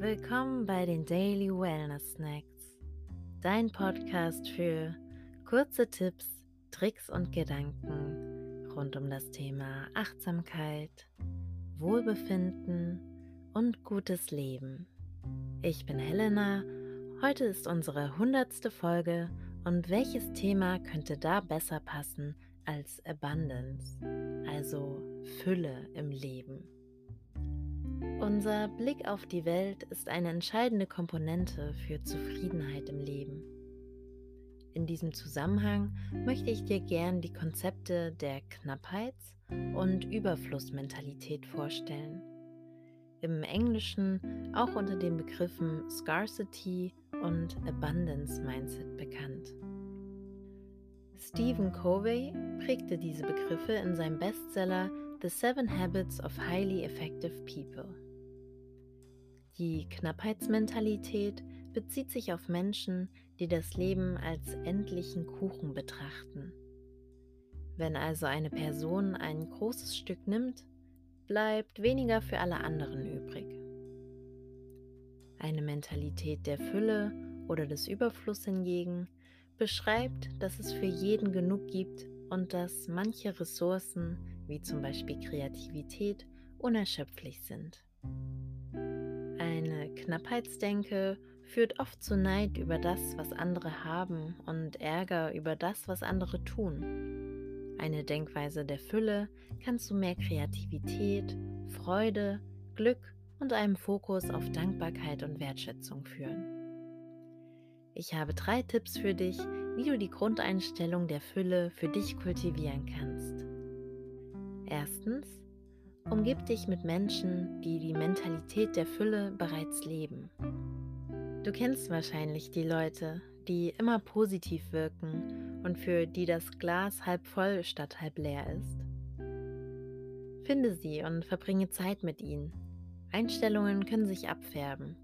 Willkommen bei den Daily Wellness Snacks, dein Podcast für kurze Tipps, Tricks und Gedanken rund um das Thema Achtsamkeit, Wohlbefinden und gutes Leben. Ich bin Helena, heute ist unsere hundertste Folge und welches Thema könnte da besser passen als Abundance, also Fülle im Leben? Unser Blick auf die Welt ist eine entscheidende Komponente für Zufriedenheit im Leben. In diesem Zusammenhang möchte ich dir gern die Konzepte der Knappheits- und Überflussmentalität vorstellen. Im Englischen auch unter den Begriffen Scarcity und Abundance Mindset bekannt. Stephen Covey prägte diese Begriffe in seinem Bestseller The Seven Habits of Highly Effective People. Die Knappheitsmentalität bezieht sich auf Menschen, die das Leben als endlichen Kuchen betrachten. Wenn also eine Person ein großes Stück nimmt, bleibt weniger für alle anderen übrig. Eine Mentalität der Fülle oder des Überflusses hingegen beschreibt, dass es für jeden genug gibt und dass manche Ressourcen, wie zum Beispiel Kreativität, unerschöpflich sind. Eine Knappheitsdenke führt oft zu Neid über das, was andere haben und Ärger über das, was andere tun. Eine Denkweise der Fülle kann zu mehr Kreativität, Freude, Glück und einem Fokus auf Dankbarkeit und Wertschätzung führen. Ich habe drei Tipps für dich, wie du die Grundeinstellung der Fülle für dich kultivieren kannst. Erstens, umgib dich mit Menschen, die die Mentalität der Fülle bereits leben. Du kennst wahrscheinlich die Leute, die immer positiv wirken und für die das Glas halb voll statt halb leer ist. Finde sie und verbringe Zeit mit ihnen. Einstellungen können sich abfärben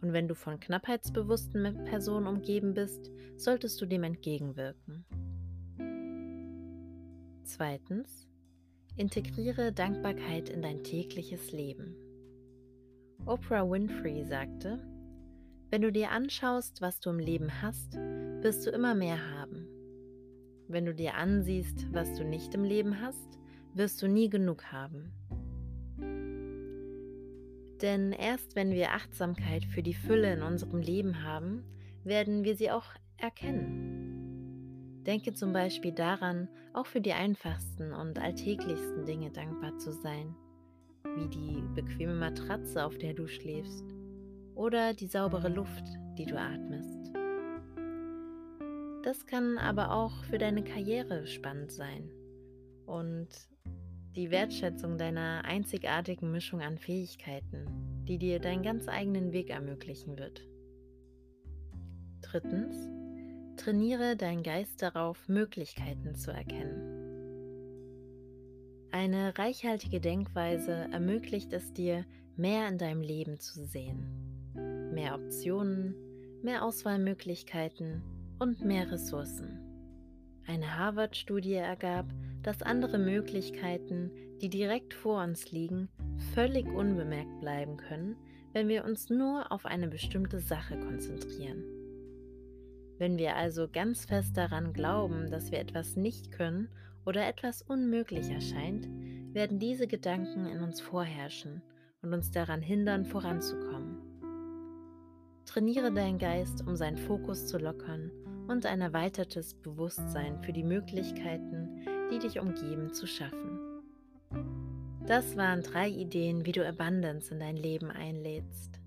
und wenn du von knappheitsbewussten Personen umgeben bist, solltest du dem entgegenwirken. Zweitens, integriere Dankbarkeit in dein tägliches Leben. Oprah Winfrey sagte, wenn du dir anschaust, was du im Leben hast, wirst du immer mehr haben. Wenn du dir ansiehst, was du nicht im Leben hast, wirst du nie genug haben. Denn erst wenn wir Achtsamkeit für die Fülle in unserem Leben haben, werden wir sie auch erkennen. Denke zum Beispiel daran, auch für die einfachsten und alltäglichsten Dinge dankbar zu sein, wie die bequeme Matratze, auf der du schläfst, oder die saubere Luft, die du atmest. Das kann aber auch für deine Karriere spannend sein und die Wertschätzung deiner einzigartigen Mischung an Fähigkeiten, die dir deinen ganz eigenen Weg ermöglichen wird. Drittens, trainiere deinen Geist darauf, Möglichkeiten zu erkennen. Eine reichhaltige Denkweise ermöglicht es dir, mehr in deinem Leben zu sehen. Mehr Optionen, mehr Auswahlmöglichkeiten und mehr Ressourcen. Eine Harvard-Studie ergab, dass andere Möglichkeiten, die direkt vor uns liegen, völlig unbemerkt bleiben können, wenn wir uns nur auf eine bestimmte Sache konzentrieren. Wenn wir also ganz fest daran glauben, dass wir etwas nicht können oder etwas unmöglich erscheint, werden diese Gedanken in uns vorherrschen und uns daran hindern, voranzukommen. Trainiere deinen Geist, um seinen Fokus zu lockern und ein erweitertes Bewusstsein für die Möglichkeiten, die dich umgeben, zu schaffen. Das waren drei Ideen, wie du Abundance in dein Leben einlädst.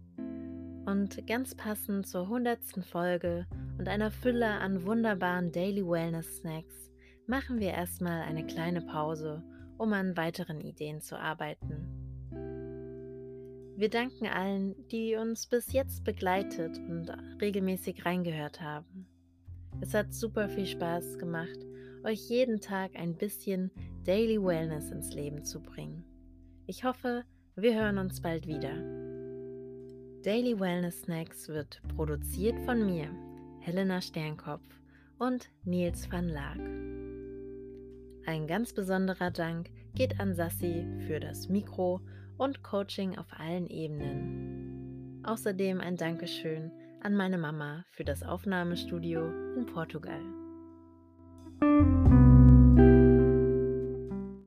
Und ganz passend zur hundertsten Folge und einer Fülle an wunderbaren Daily Wellness Snacks machen wir erstmal eine kleine Pause, um an weiteren Ideen zu arbeiten. Wir danken allen, die uns bis jetzt begleitet und regelmäßig reingehört haben. Es hat super viel Spaß gemacht euch jeden Tag ein bisschen Daily Wellness ins Leben zu bringen. Ich hoffe, wir hören uns bald wieder. Daily Wellness Snacks wird produziert von mir, Helena Sternkopf und Nils van Laak. Ein ganz besonderer Dank geht an Sassi für das Mikro und Coaching auf allen Ebenen. Außerdem ein Dankeschön an meine Mama für das Aufnahmestudio in Portugal.